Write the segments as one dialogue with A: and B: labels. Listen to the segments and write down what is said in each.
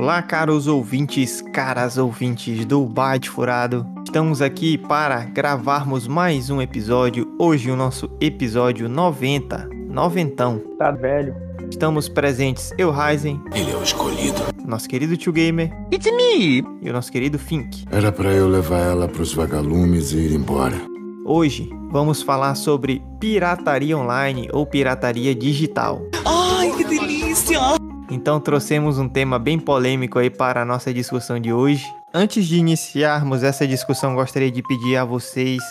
A: Olá, caros ouvintes, caras ouvintes do Byte Furado. Estamos aqui para gravarmos mais um episódio. Hoje o nosso episódio 90. Noventão.
B: Tá velho.
A: Estamos presentes eu, Ryzen.
C: Ele é o escolhido.
A: Nosso querido Tio Gamer.
D: It's me!
A: E o nosso querido Fink.
C: Era para eu levar ela pros vagalumes e ir embora.
A: Hoje vamos falar sobre pirataria online ou pirataria digital.
D: Ai, que delícia!
A: Então trouxemos um tema bem polêmico aí para a nossa discussão de hoje. Antes de iniciarmos essa discussão, gostaria de pedir a vocês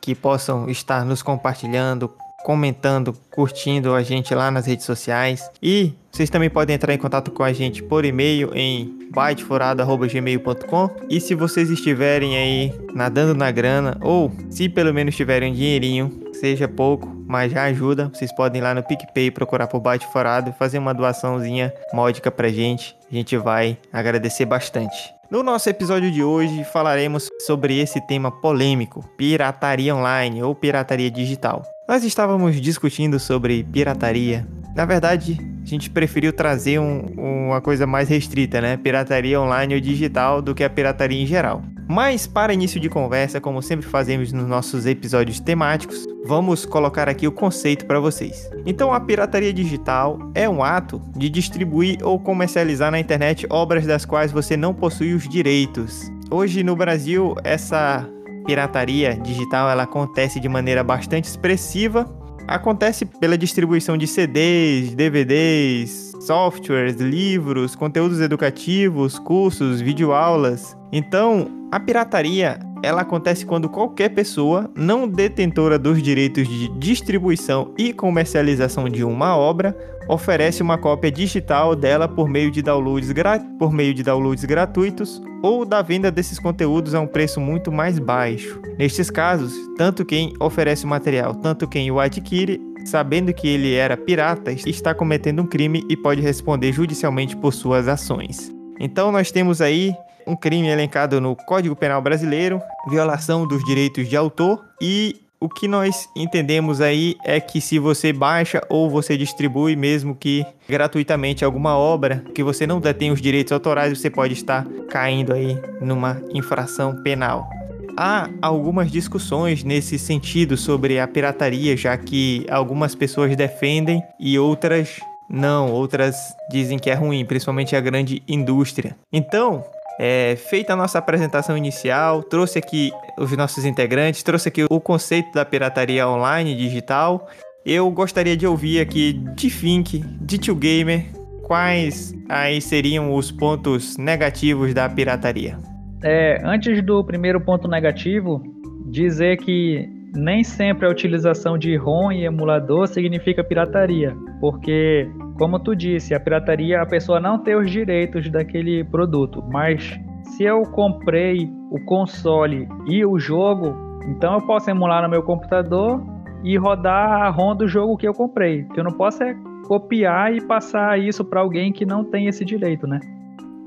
A: que possam estar nos compartilhando, comentando, curtindo a gente lá nas redes sociais. E vocês também podem entrar em contato com a gente por e-mail em bytefurado.gmail.com E se vocês estiverem aí nadando na grana, ou se pelo menos tiverem um dinheirinho, seja pouco, mas já ajuda, vocês podem ir lá no PicPay procurar por Byte Furado e fazer uma doaçãozinha módica pra gente. A gente vai agradecer bastante. No nosso episódio de hoje falaremos sobre esse tema polêmico, pirataria online ou pirataria digital. Nós estávamos discutindo sobre pirataria. Na verdade, a gente preferiu trazer um, uma coisa mais restrita, né? Pirataria online ou digital do que a pirataria em geral. Mas para início de conversa, como sempre fazemos nos nossos episódios temáticos, vamos colocar aqui o conceito para vocês. Então, a pirataria digital é um ato de distribuir ou comercializar na internet obras das quais você não possui os direitos. Hoje no Brasil, essa pirataria digital ela acontece de maneira bastante expressiva. Acontece pela distribuição de CDs, DVDs, softwares, livros, conteúdos educativos, cursos, videoaulas. Então, a pirataria ela acontece quando qualquer pessoa não detentora dos direitos de distribuição e comercialização de uma obra oferece uma cópia digital dela por meio de downloads, por meio de downloads gratuitos ou da venda desses conteúdos a um preço muito mais baixo. Nestes casos, tanto quem oferece o material, tanto quem o adquire, sabendo que ele era pirata, está cometendo um crime e pode responder judicialmente por suas ações. Então nós temos aí um crime elencado no Código Penal Brasileiro, violação dos direitos de autor e o que nós entendemos aí é que se você baixa ou você distribui, mesmo que gratuitamente, alguma obra que você não detém os direitos autorais, você pode estar caindo aí numa infração penal. Há algumas discussões nesse sentido sobre a pirataria, já que algumas pessoas defendem e outras não, outras dizem que é ruim, principalmente a grande indústria. Então, é, feita a nossa apresentação inicial, trouxe aqui os nossos integrantes, trouxe aqui o conceito da pirataria online digital. Eu gostaria de ouvir aqui de Fink, de Tio Gamer, quais aí seriam os pontos negativos da pirataria.
B: É, antes do primeiro ponto negativo, dizer que nem sempre a utilização de ROM e emulador significa pirataria, porque como tu disse, a pirataria a pessoa não tem os direitos daquele produto, mas se eu comprei o console e o jogo, então eu posso emular no meu computador e rodar a ROM do jogo que eu comprei. O que eu não posso é copiar e passar isso para alguém que não tem esse direito, né?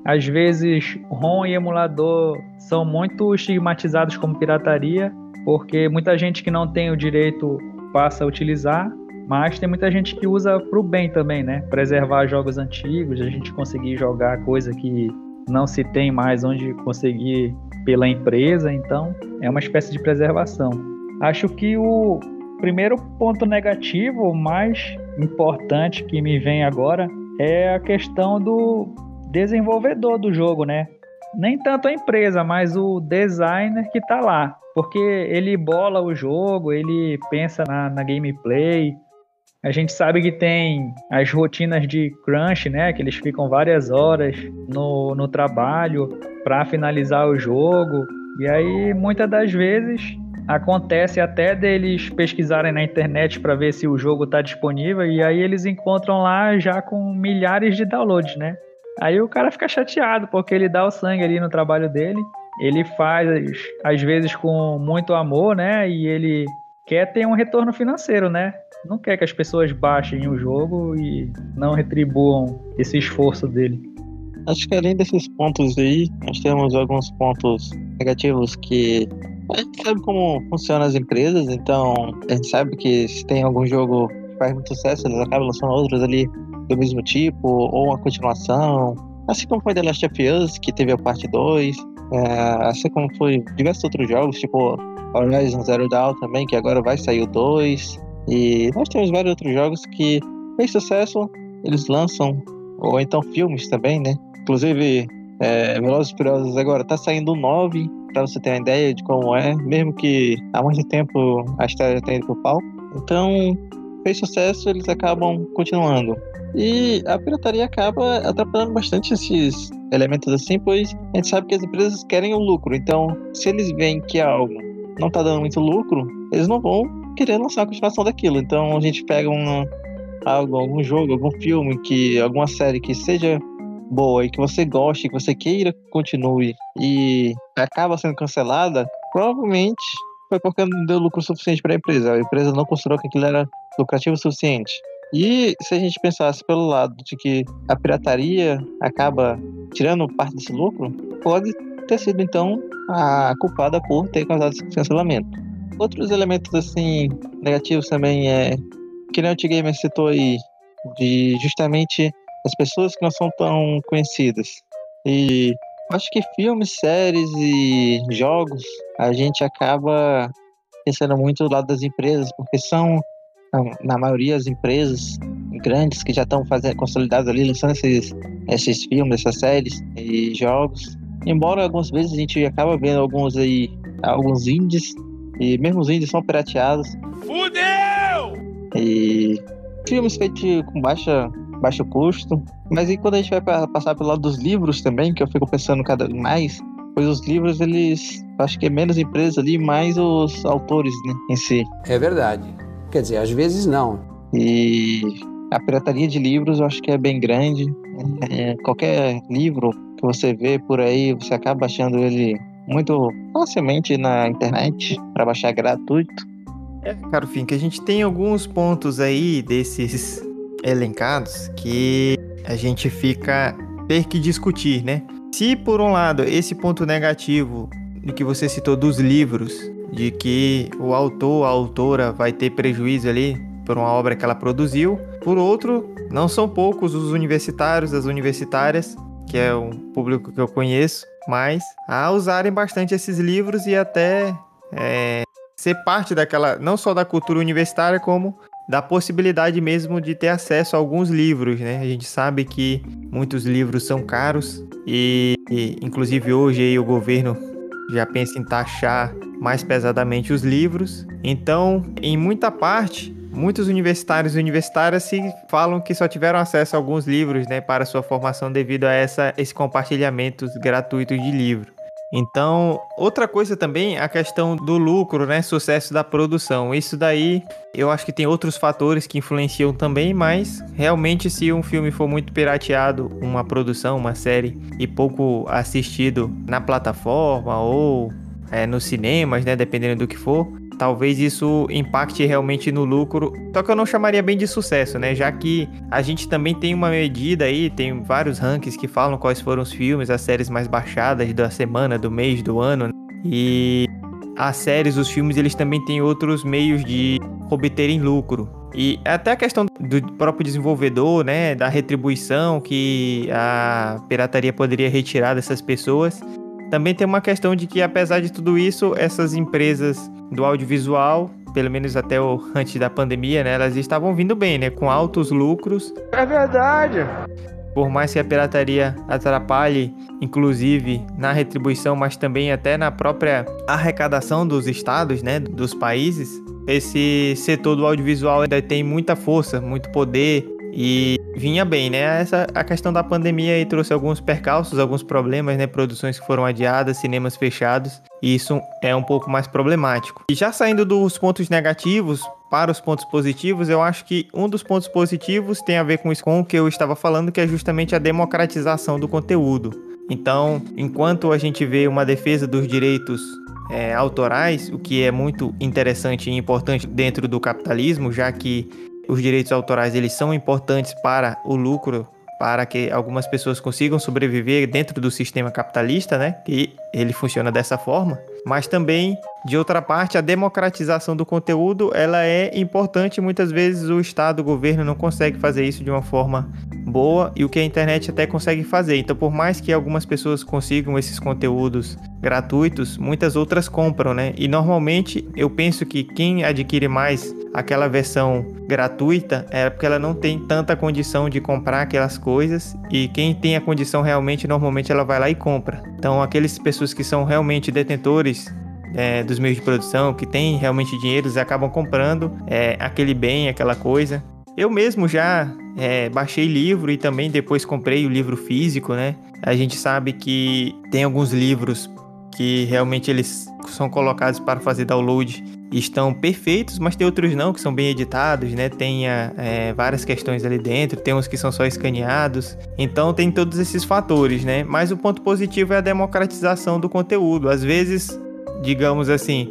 B: Às vezes, ROM e emulador são muito estigmatizados como pirataria, porque muita gente que não tem o direito passa a utilizar mas tem muita gente que usa pro bem também, né? Preservar jogos antigos, a gente conseguir jogar coisa que não se tem mais onde conseguir pela empresa, então é uma espécie de preservação. Acho que o primeiro ponto negativo mais importante que me vem agora é a questão do desenvolvedor do jogo, né? Nem tanto a empresa, mas o designer que tá lá. Porque ele bola o jogo, ele pensa na, na gameplay, a gente sabe que tem as rotinas de crunch, né? Que eles ficam várias horas no, no trabalho para finalizar o jogo. E aí, muitas das vezes, acontece até deles pesquisarem na internet para ver se o jogo está disponível. E aí eles encontram lá já com milhares de downloads, né? Aí o cara fica chateado porque ele dá o sangue ali no trabalho dele. Ele faz, às vezes, com muito amor, né? E ele quer ter um retorno financeiro, né? não quer que as pessoas baixem o jogo e não retribuam esse esforço dele.
E: Acho que além desses pontos aí, nós temos alguns pontos negativos que a gente sabe como funcionam as empresas, então a gente sabe que se tem algum jogo que faz muito sucesso, eles acabam lançando outros ali do mesmo tipo, ou uma continuação, Assim como foi The Last of Us, que teve a parte 2, é, assim como foi diversos outros jogos, tipo Horizon Zero Dawn também, que agora vai sair o 2. E nós temos vários outros jogos que fez sucesso, eles lançam, ou então filmes também, né? Inclusive, é, Velozes e Furiosos agora tá saindo o 9, pra você ter uma ideia de como é, mesmo que há muito tempo a história tenha ido pro pau. Então, fez sucesso, eles acabam continuando. E a pirataria acaba atrapalhando bastante esses elementos assim, pois a gente sabe que as empresas querem o lucro. Então, se eles veem que algo não tá dando muito lucro, eles não vão querer lançar a continuação daquilo. Então, a gente pega um, algo, algum jogo, algum filme, que alguma série que seja boa e que você goste, que você queira continue e acaba sendo cancelada, provavelmente foi porque não deu lucro suficiente para a empresa. A empresa não considerou que aquilo era lucrativo o suficiente. E se a gente pensasse pelo lado de que a pirataria acaba tirando parte desse lucro, pode ter sido então a culpada por ter causado esse cancelamento. Outros elementos assim negativos também é que nem o T-Gamer citou aí, de justamente as pessoas que não são tão conhecidas. E acho que filmes, séries e jogos a gente acaba pensando muito do lado das empresas, porque são na maioria as empresas grandes que já estão fazendo consolidadas ali lançando esses esses filmes, essas séries e jogos. Embora algumas vezes a gente acaba vendo alguns aí alguns indies e mesmo os indies são pirateados.
D: Fudeu!
E: E filmes feitos com baixa baixo custo. Mas e quando a gente vai passar pelo lado dos livros também, que eu fico pensando cada vez mais, pois os livros, eles. Acho que é menos empresa ali, mais os autores né, em si.
F: É verdade. Quer dizer, às vezes não.
E: E a pirataria de livros eu acho que é bem grande. É, qualquer livro que você vê por aí, você acaba baixando ele muito facilmente na internet para baixar gratuito.
A: É, caro Fim, que a gente tem alguns pontos aí desses elencados que a gente fica ter que discutir, né? Se por um lado esse ponto negativo de que você citou dos livros, de que o autor, a autora vai ter prejuízo ali por uma obra que ela produziu, por outro, não são poucos os universitários, as universitárias, que é um público que eu conheço, mas a usarem bastante esses livros e até é, ser parte daquela, não só da cultura universitária, como da possibilidade mesmo de ter acesso a alguns livros, né? A gente sabe que muitos livros são caros e, e inclusive hoje aí o governo já pensa em taxar mais pesadamente os livros. Então, em muita parte, muitos universitários e universitárias se falam que só tiveram acesso a alguns livros, né, para sua formação devido a essa, esse compartilhamento gratuito de livro. Então, outra coisa também, a questão do lucro, né? Sucesso da produção. Isso daí, eu acho que tem outros fatores que influenciam também, mas realmente se um filme for muito pirateado, uma produção, uma série, e pouco assistido na plataforma ou é, nos cinemas, né? Dependendo do que for, talvez isso impacte realmente no lucro. Só que eu não chamaria bem de sucesso, né? Já que a gente também tem uma medida aí, tem vários rankings que falam quais foram os filmes, as séries mais baixadas da semana, do mês, do ano. Né? E as séries, os filmes, eles também têm outros meios de obterem lucro. E até a questão do próprio desenvolvedor, né, da retribuição que a pirataria poderia retirar dessas pessoas. Também tem uma questão de que, apesar de tudo isso, essas empresas do audiovisual, pelo menos até o antes da pandemia, né, elas estavam vindo bem, né, com altos lucros.
D: É verdade.
A: Por mais que a pirataria atrapalhe, inclusive na retribuição, mas também até na própria arrecadação dos estados, né, dos países, esse setor do audiovisual ainda tem muita força, muito poder e vinha bem, né? Essa a questão da pandemia aí trouxe alguns percalços, alguns problemas, né? Produções que foram adiadas, cinemas fechados, e isso é um pouco mais problemático. E já saindo dos pontos negativos para os pontos positivos, eu acho que um dos pontos positivos tem a ver com isso com o que eu estava falando, que é justamente a democratização do conteúdo. Então, enquanto a gente vê uma defesa dos direitos é, autorais, o que é muito interessante e importante dentro do capitalismo, já que os direitos autorais eles são importantes para o lucro para que algumas pessoas consigam sobreviver dentro do sistema capitalista, né? Que ele funciona dessa forma. Mas também, de outra parte, a democratização do conteúdo, ela é importante. Muitas vezes o Estado, o governo não consegue fazer isso de uma forma boa e o que a internet até consegue fazer. Então, por mais que algumas pessoas consigam esses conteúdos gratuitos, muitas outras compram, né? E normalmente eu penso que quem adquire mais aquela versão gratuita é porque ela não tem tanta condição de comprar aquelas coisas e quem tem a condição realmente normalmente ela vai lá e compra. Então, aquelas pessoas que são realmente detentores é, dos meios de produção, que têm realmente dinheiro, eles acabam comprando é, aquele bem, aquela coisa. Eu mesmo já é, baixei livro e também depois comprei o livro físico, né? A gente sabe que tem alguns livros que realmente eles são colocados para fazer download e estão perfeitos, mas tem outros não, que são bem editados, né? Tem é, várias questões ali dentro, tem uns que são só escaneados. Então tem todos esses fatores, né? Mas o ponto positivo é a democratização do conteúdo. Às vezes, digamos assim,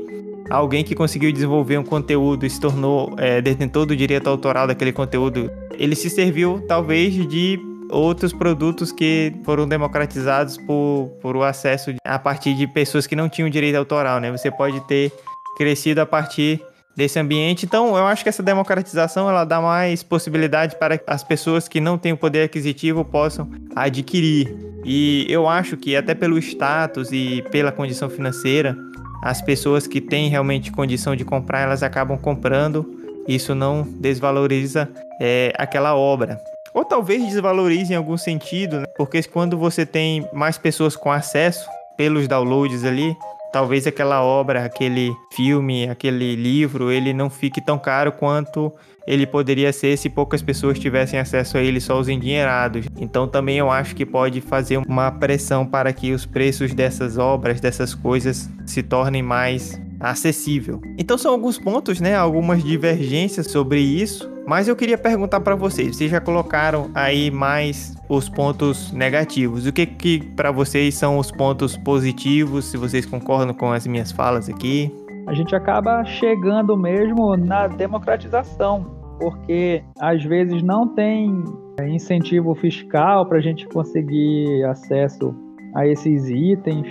A: alguém que conseguiu desenvolver um conteúdo e se tornou é, detentor do direito autoral daquele conteúdo, ele se serviu talvez de outros produtos que foram democratizados por, por o acesso a partir de pessoas que não tinham direito autoral, né? Você pode ter crescido a partir desse ambiente. Então, eu acho que essa democratização ela dá mais possibilidade para as pessoas que não têm o poder aquisitivo possam adquirir. E eu acho que até pelo status e pela condição financeira, as pessoas que têm realmente condição de comprar, elas acabam comprando. Isso não desvaloriza é, aquela obra. Ou talvez desvalorize em algum sentido, né? porque quando você tem mais pessoas com acesso pelos downloads ali, talvez aquela obra, aquele filme, aquele livro, ele não fique tão caro quanto ele poderia ser se poucas pessoas tivessem acesso a ele, só os endinheirados. Então também eu acho que pode fazer uma pressão para que os preços dessas obras, dessas coisas, se tornem mais acessível. Então são alguns pontos, né, algumas divergências sobre isso, mas eu queria perguntar para vocês, vocês já colocaram aí mais os pontos negativos. O que que para vocês são os pontos positivos, se vocês concordam com as minhas falas aqui?
B: A gente acaba chegando mesmo na democratização, porque às vezes não tem incentivo fiscal para a gente conseguir acesso a esses itens,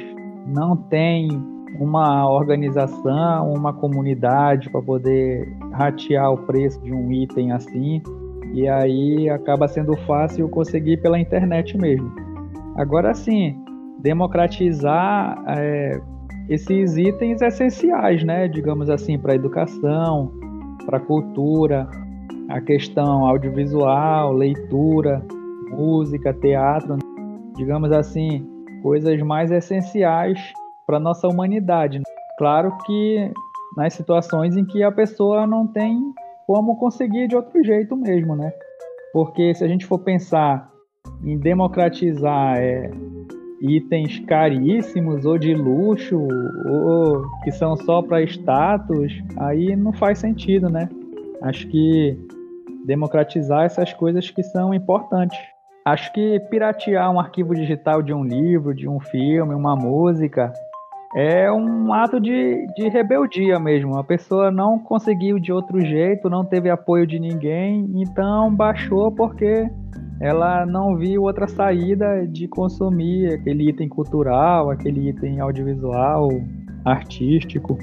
B: não tem uma organização, uma comunidade para poder ratear o preço de um item assim. E aí acaba sendo fácil conseguir pela internet mesmo. Agora sim, democratizar é, esses itens essenciais, né? Digamos assim, para a educação, para a cultura, a questão audiovisual, leitura, música, teatro, digamos assim, coisas mais essenciais para nossa humanidade. Claro que nas situações em que a pessoa não tem como conseguir de outro jeito mesmo, né? Porque se a gente for pensar em democratizar é, itens caríssimos ou de luxo ou que são só para status, aí não faz sentido, né? Acho que democratizar essas coisas que são importantes. Acho que piratear um arquivo digital de um livro, de um filme, uma música, é um ato de, de rebeldia mesmo. A pessoa não conseguiu de outro jeito, não teve apoio de ninguém, então baixou porque ela não viu outra saída de consumir aquele item cultural, aquele item audiovisual, artístico.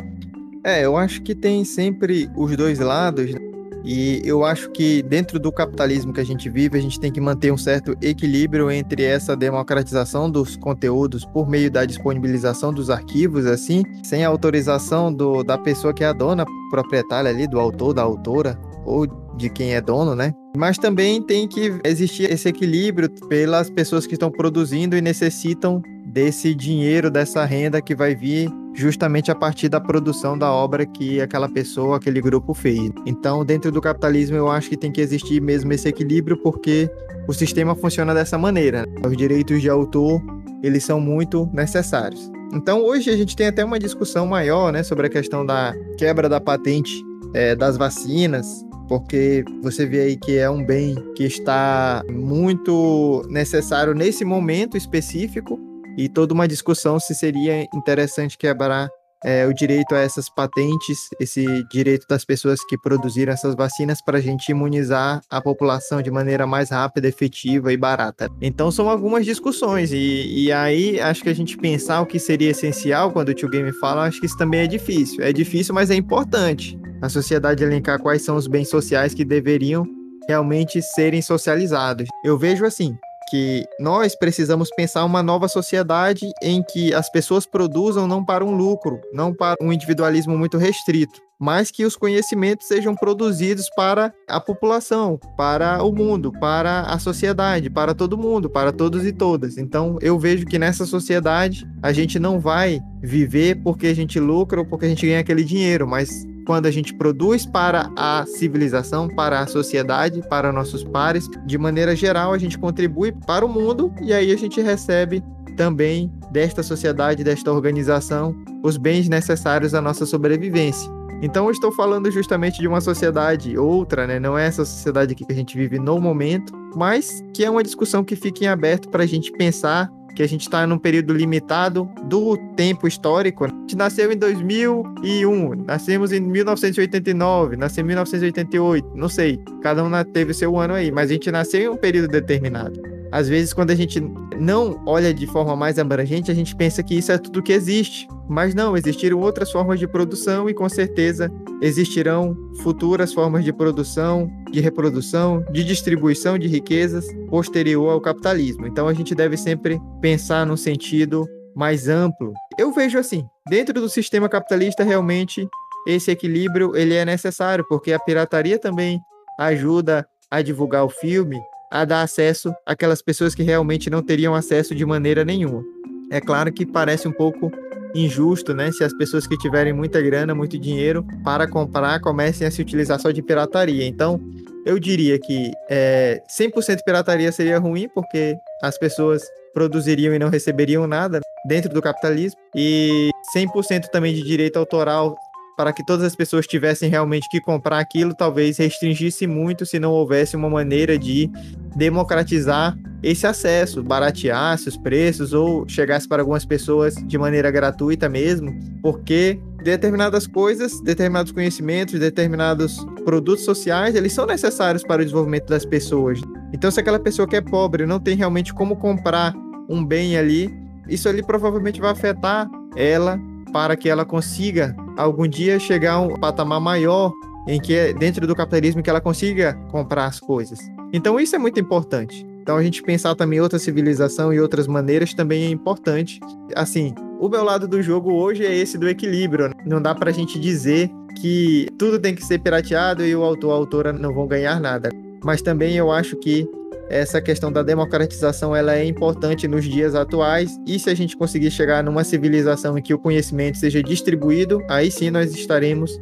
A: É, eu acho que tem sempre os dois lados, né? E eu acho que dentro do capitalismo que a gente vive, a gente tem que manter um certo equilíbrio entre essa democratização dos conteúdos por meio da disponibilização dos arquivos, assim, sem autorização do, da pessoa que é a dona proprietária ali, do autor, da autora, ou de quem é dono, né? Mas também tem que existir esse equilíbrio pelas pessoas que estão produzindo e necessitam desse dinheiro, dessa renda que vai vir justamente a partir da produção da obra que aquela pessoa, aquele grupo fez. Então, dentro do capitalismo, eu acho que tem que existir mesmo esse equilíbrio, porque o sistema funciona dessa maneira. Os direitos de autor, eles são muito necessários. Então, hoje a gente tem até uma discussão maior, né, sobre a questão da quebra da patente é, das vacinas, porque você vê aí que é um bem que está muito necessário nesse momento específico e toda uma discussão se seria interessante quebrar é, o direito a essas patentes, esse direito das pessoas que produziram essas vacinas para a gente imunizar a população de maneira mais rápida, efetiva e barata. Então são algumas discussões e, e aí acho que a gente pensar o que seria essencial quando o tio Game fala, acho que isso também é difícil. É difícil, mas é importante. A sociedade elencar quais são os bens sociais que deveriam realmente serem socializados. Eu vejo assim, que nós precisamos pensar uma nova sociedade em que as pessoas produzam não para um lucro, não para um individualismo muito restrito, mas que os conhecimentos sejam produzidos para a população, para o mundo, para a sociedade, para todo mundo, para todos e todas. Então, eu vejo que nessa sociedade a gente não vai viver porque a gente lucra ou porque a gente ganha aquele dinheiro, mas quando a gente produz para a civilização, para a sociedade, para nossos pares, de maneira geral, a gente contribui para o mundo e aí a gente recebe também desta sociedade, desta organização, os bens necessários à nossa sobrevivência. Então, eu estou falando justamente de uma sociedade outra, né? Não é essa sociedade que a gente vive no momento, mas que é uma discussão que fica em aberto para a gente pensar que a gente está num período limitado do tempo histórico. A gente nasceu em 2001, nascemos em 1989, nasceu em 1988, não sei, cada um teve seu ano aí, mas a gente nasceu em um período determinado. Às vezes, quando a gente não olha de forma mais abrangente, a gente pensa que isso é tudo que existe. Mas não, existiram outras formas de produção e com certeza existirão futuras formas de produção, de reprodução, de distribuição de riquezas posterior ao capitalismo. Então a gente deve sempre pensar num sentido mais amplo. Eu vejo assim, dentro do sistema capitalista realmente esse equilíbrio ele é necessário, porque a pirataria também ajuda a divulgar o filme, a dar acesso àquelas pessoas que realmente não teriam acesso de maneira nenhuma. É claro que parece um pouco injusto, né? Se as pessoas que tiverem muita grana, muito dinheiro para comprar, comecem a se utilizar só de pirataria. Então, eu diria que é, 100% pirataria seria ruim, porque as pessoas produziriam e não receberiam nada dentro do capitalismo, e 100% também de direito autoral para que todas as pessoas tivessem realmente que comprar aquilo, talvez restringisse muito se não houvesse uma maneira de democratizar esse acesso, barateasse os preços ou chegasse para algumas pessoas de maneira gratuita mesmo, porque determinadas coisas, determinados conhecimentos, determinados produtos sociais, eles são necessários para o desenvolvimento das pessoas. Então, se aquela pessoa que é pobre não tem realmente como comprar um bem ali, isso ali provavelmente vai afetar ela para que ela consiga algum dia chegar a um patamar maior em que dentro do capitalismo que ela consiga comprar as coisas. Então isso é muito importante. Então a gente pensar também outra civilização e outras maneiras também é importante. Assim, o meu lado do jogo hoje é esse do equilíbrio. Não dá pra gente dizer que tudo tem que ser pirateado e o autor, a autora não vão ganhar nada. Mas também eu acho que essa questão da democratização ela é importante nos dias atuais e se a gente conseguir chegar numa civilização em que o conhecimento seja distribuído, aí sim nós estaremos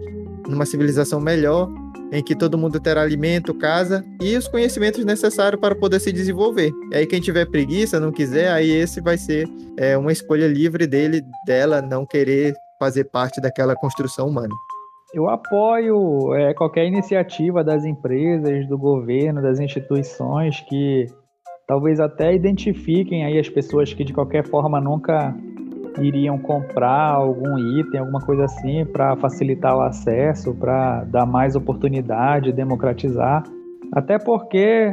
A: numa civilização melhor, em que todo mundo terá alimento, casa e os conhecimentos necessários para poder se desenvolver. E aí quem tiver preguiça, não quiser, aí esse vai ser é, uma escolha livre dele, dela não querer fazer parte daquela construção humana.
B: Eu apoio é, qualquer iniciativa das empresas, do governo, das instituições que talvez até identifiquem aí as pessoas que de qualquer forma nunca iriam comprar algum item, alguma coisa assim, para facilitar o acesso, para dar mais oportunidade, democratizar. Até porque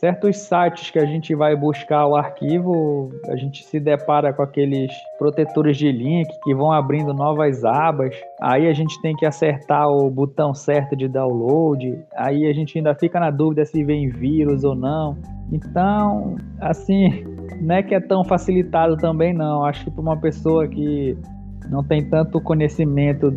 B: certos sites que a gente vai buscar o arquivo, a gente se depara com aqueles protetores de link que vão abrindo novas abas. Aí a gente tem que acertar o botão certo de download. Aí a gente ainda fica na dúvida se vem vírus ou não. Então, assim, não é que é tão facilitado também não. Acho que para uma pessoa que não tem tanto conhecimento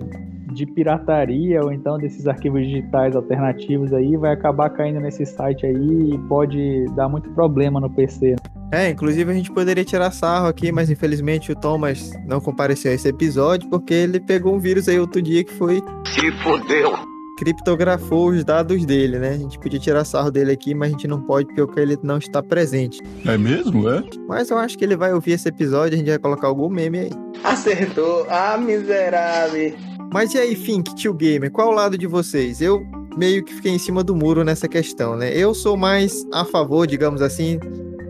B: de pirataria ou então desses arquivos digitais alternativos aí, vai acabar caindo nesse site aí e pode dar muito problema no PC.
A: É, inclusive a gente poderia tirar sarro aqui, mas infelizmente o Thomas não compareceu a esse episódio porque ele pegou um vírus aí outro dia que foi.
D: Se fodeu!
A: Criptografou os dados dele, né? A gente podia tirar sarro dele aqui, mas a gente não pode porque ele não está presente.
C: É mesmo, é?
A: Mas eu acho que ele vai ouvir esse episódio, a gente vai colocar algum meme aí.
D: Acertou! Ah, miserável!
A: Mas e aí, Fink, tio Gamer, qual o lado de vocês? Eu meio que fiquei em cima do muro nessa questão, né? Eu sou mais a favor, digamos assim,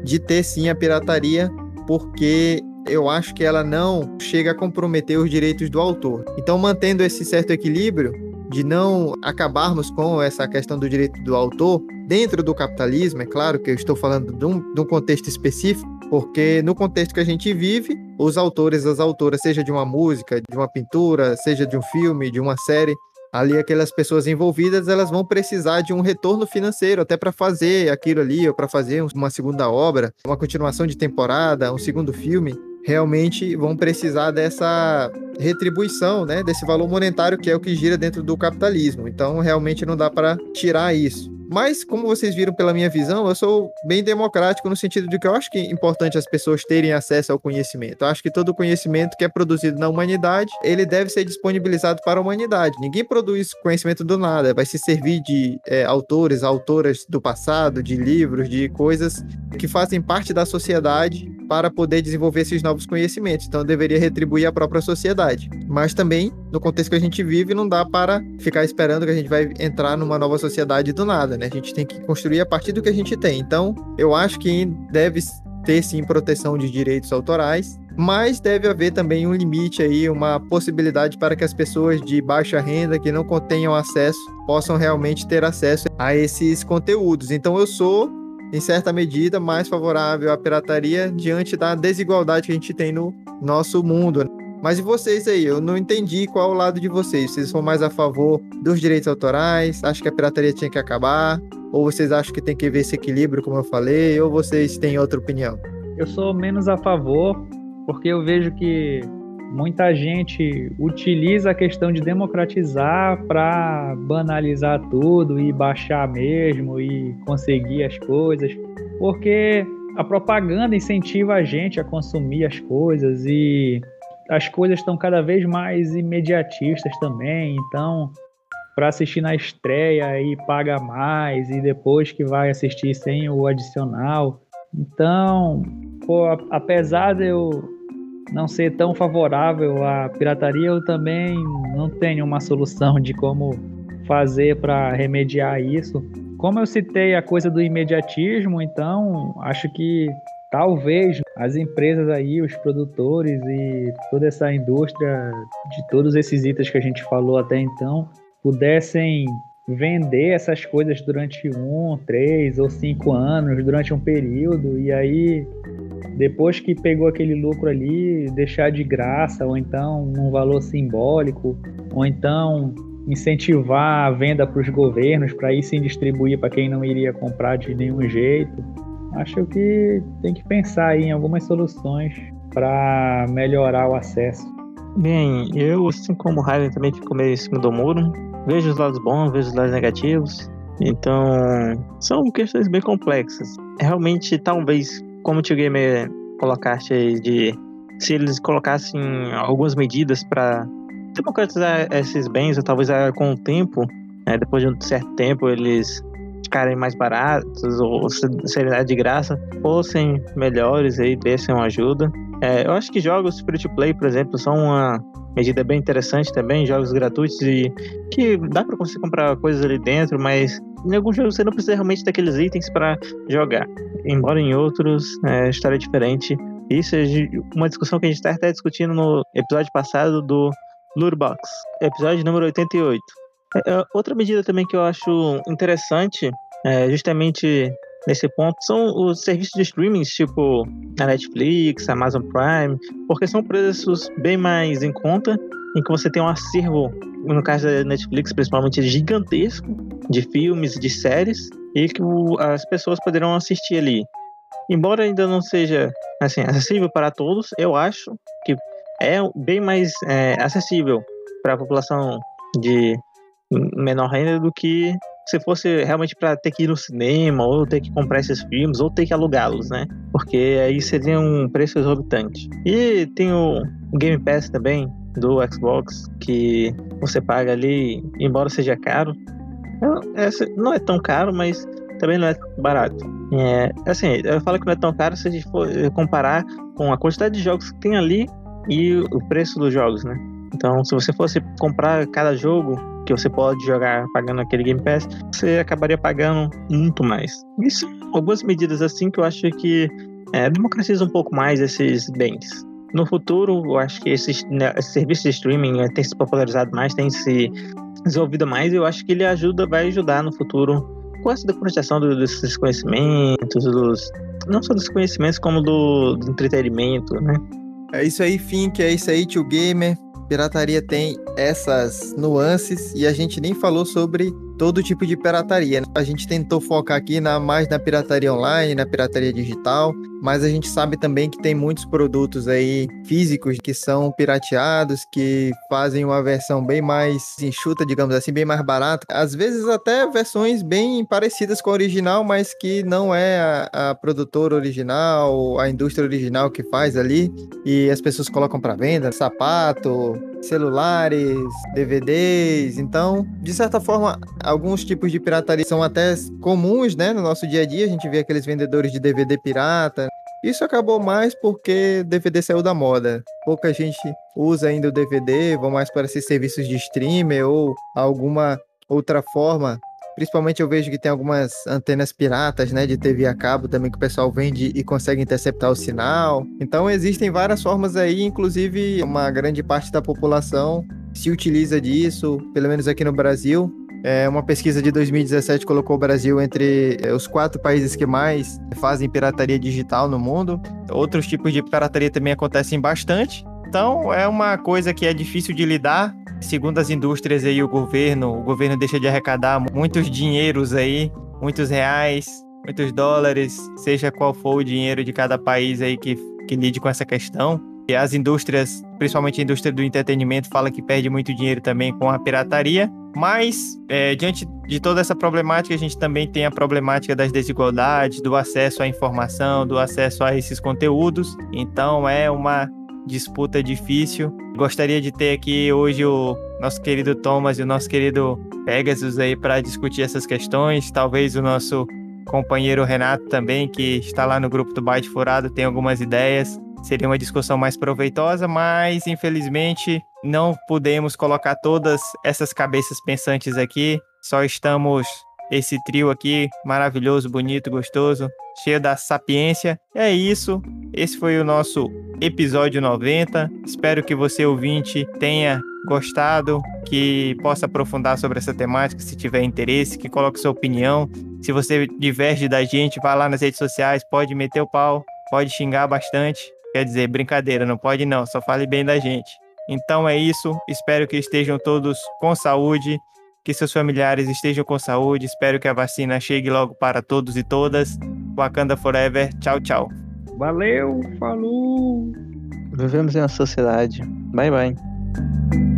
A: de ter sim a pirataria, porque eu acho que ela não chega a comprometer os direitos do autor. Então, mantendo esse certo equilíbrio, de não acabarmos com essa questão do direito do autor dentro do capitalismo, é claro que eu estou falando de um, de um contexto específico, porque no contexto que a gente vive, os autores, as autoras, seja de uma música, de uma pintura, seja de um filme, de uma série, ali aquelas pessoas envolvidas, elas vão precisar de um retorno financeiro até para fazer aquilo ali, ou para fazer uma segunda obra, uma continuação de temporada, um segundo filme realmente vão precisar dessa retribuição, né, desse valor monetário que é o que gira dentro do capitalismo. Então, realmente não dá para tirar isso. Mas, como vocês viram pela minha visão, eu sou bem democrático no sentido de que eu acho que é importante as pessoas terem acesso ao conhecimento. Eu acho que todo conhecimento que é produzido na humanidade, ele deve ser disponibilizado para a humanidade. Ninguém produz conhecimento do nada, vai se servir de é, autores, autoras do passado, de livros, de coisas que fazem parte da sociedade para poder desenvolver esses novos conhecimentos. Então, deveria retribuir a própria sociedade. Mas também, no contexto que a gente vive, não dá para ficar esperando que a gente vai entrar numa nova sociedade do nada, né? A gente tem que construir a partir do que a gente tem. Então, eu acho que deve ter sim proteção de direitos autorais, mas deve haver também um limite aí, uma possibilidade para que as pessoas de baixa renda que não tenham acesso possam realmente ter acesso a esses conteúdos. Então eu sou em certa medida, mais favorável à pirataria diante da desigualdade que a gente tem no nosso mundo. Mas e vocês aí? Eu não entendi qual o lado de vocês. Vocês são mais a favor dos direitos autorais? Acham que a pirataria tinha que acabar? Ou vocês acham que tem que ver esse equilíbrio, como eu falei? Ou vocês têm outra opinião?
B: Eu sou menos a favor, porque eu vejo que muita gente utiliza a questão de democratizar para banalizar tudo e baixar mesmo e conseguir as coisas, porque a propaganda incentiva a gente a consumir as coisas e as coisas estão cada vez mais imediatistas também, então para assistir na estreia aí paga mais e depois que vai assistir sem o adicional. Então, pô, apesar de eu não ser tão favorável à pirataria, eu também não tenho uma solução de como fazer para remediar isso. Como eu citei a coisa do imediatismo, então acho que talvez as empresas aí, os produtores e toda essa indústria de todos esses itens que a gente falou até então pudessem vender essas coisas durante um, três ou cinco anos, durante um período, e aí depois que pegou aquele lucro ali, deixar de graça, ou então num valor simbólico, ou então incentivar a venda para os governos para aí sim distribuir para quem não iria comprar de nenhum jeito. Acho que tem que pensar em algumas soluções para melhorar o acesso.
E: Bem, eu, assim como o Raiden, também fico meio em cima do muro. Vejo os lados bons, vejo os lados negativos. Então, são questões bem complexas. Realmente, talvez como o Tio Gamer colocaste aí de se eles colocassem algumas medidas para democratizar esses bens, ou talvez ah, com o tempo, né, depois de um certo tempo, eles ficarem mais baratos ou serem de graça, fossem melhores aí, dessem uma ajuda. É, eu acho que jogos free to play, por exemplo, são uma medida bem interessante também, jogos gratuitos e que dá para você comprar coisas ali dentro, mas em alguns jogos você não precisa realmente daqueles itens para jogar. Embora em outros é, a história é diferente. Isso é uma discussão que a gente está até discutindo no episódio passado do Lurebox, episódio número 88. É, é, outra medida também que eu acho interessante é justamente nesse ponto são os serviços de streaming, tipo a Netflix, a Amazon Prime, porque são preços bem mais em conta, em que você tem um acervo, no caso da Netflix, principalmente gigantesco, de filmes, de séries, e que as pessoas poderão assistir ali. Embora ainda não seja assim, acessível para todos, eu acho que é bem mais é, acessível para a população de menor renda do que se fosse realmente para ter que ir no cinema, ou ter que comprar esses filmes, ou ter que alugá-los, né? Porque aí seria um preço exorbitante. E tem o Game Pass também, do Xbox, que você paga ali, embora seja caro. Não é tão caro, mas também não é barato. É, assim, eu falo que não é tão caro se a gente for comparar com a quantidade de jogos que tem ali e o preço dos jogos, né? Então, se você fosse comprar cada jogo que você pode jogar pagando aquele Game Pass, você acabaria pagando muito mais. Isso, algumas medidas assim que eu acho que é, democratiza um pouco mais esses bens. no futuro, eu acho que esses, né, esses serviços de streaming eh, têm se popularizado mais, têm se desenvolvido mais, e eu acho que ele ajuda, vai ajudar no futuro com essa documentação do, desses conhecimentos, dos, não só dos conhecimentos, como do, do entretenimento, né?
A: É isso aí, Fink, é isso aí, tio Gamer. Pirataria tem essas nuances e a gente nem falou sobre todo tipo de pirataria. Né? A gente tentou focar aqui na, mais na pirataria online, na pirataria digital, mas a gente sabe também que tem muitos produtos aí físicos que são pirateados, que fazem uma versão bem mais enxuta, digamos assim, bem mais barata. Às vezes até versões bem parecidas com a original, mas que não é a, a produtora original, a indústria original que faz ali, e as pessoas colocam para venda, sapato, celulares, DVDs. Então, de certa forma, alguns tipos de pirataria são até comuns, né, no nosso dia a dia. A gente vê aqueles vendedores de DVD pirata. Isso acabou mais porque DVD saiu da moda. Pouca gente usa ainda o DVD, vão mais para esses serviços de streamer ou alguma outra forma Principalmente eu vejo que tem algumas antenas piratas, né, de TV a cabo também que o pessoal vende e consegue interceptar o sinal. Então existem várias formas aí, inclusive uma grande parte da população se utiliza disso, pelo menos aqui no Brasil. É, uma pesquisa de 2017 colocou o Brasil entre é, os quatro países que mais fazem pirataria digital no mundo. Outros tipos de pirataria também acontecem bastante. Então é uma coisa que é difícil de lidar, Segundo as indústrias aí, o governo, o governo deixa de arrecadar muitos dinheiros aí, muitos reais, muitos dólares, seja qual for o dinheiro de cada país aí que, que lide com essa questão. E as indústrias, principalmente a indústria do entretenimento, fala que perde muito dinheiro também com a pirataria. Mas, é, diante de toda essa problemática, a gente também tem a problemática das desigualdades, do acesso à informação, do acesso a esses conteúdos. Então, é uma disputa difícil. Gostaria de ter aqui hoje o nosso querido Thomas e o nosso querido Pegasus aí para discutir essas questões. Talvez o nosso companheiro Renato também, que está lá no grupo do Byte Furado, tem algumas ideias. Seria uma discussão mais proveitosa, mas infelizmente não podemos colocar todas essas cabeças pensantes aqui. Só estamos esse trio aqui maravilhoso, bonito, gostoso, cheio da sapiência. É isso. Esse foi o nosso episódio 90. Espero que você ouvinte tenha gostado, que possa aprofundar sobre essa temática, se tiver interesse, que coloque sua opinião. Se você diverge da gente, vá lá nas redes sociais, pode meter o pau, pode xingar bastante. Quer dizer, brincadeira, não pode não, só fale bem da gente. Então é isso, espero que estejam todos com saúde que seus familiares estejam com saúde. Espero que a vacina chegue logo para todos e todas. Wakanda Forever. Tchau, tchau.
B: Valeu, falou.
E: Vivemos em uma sociedade. Bye, bye.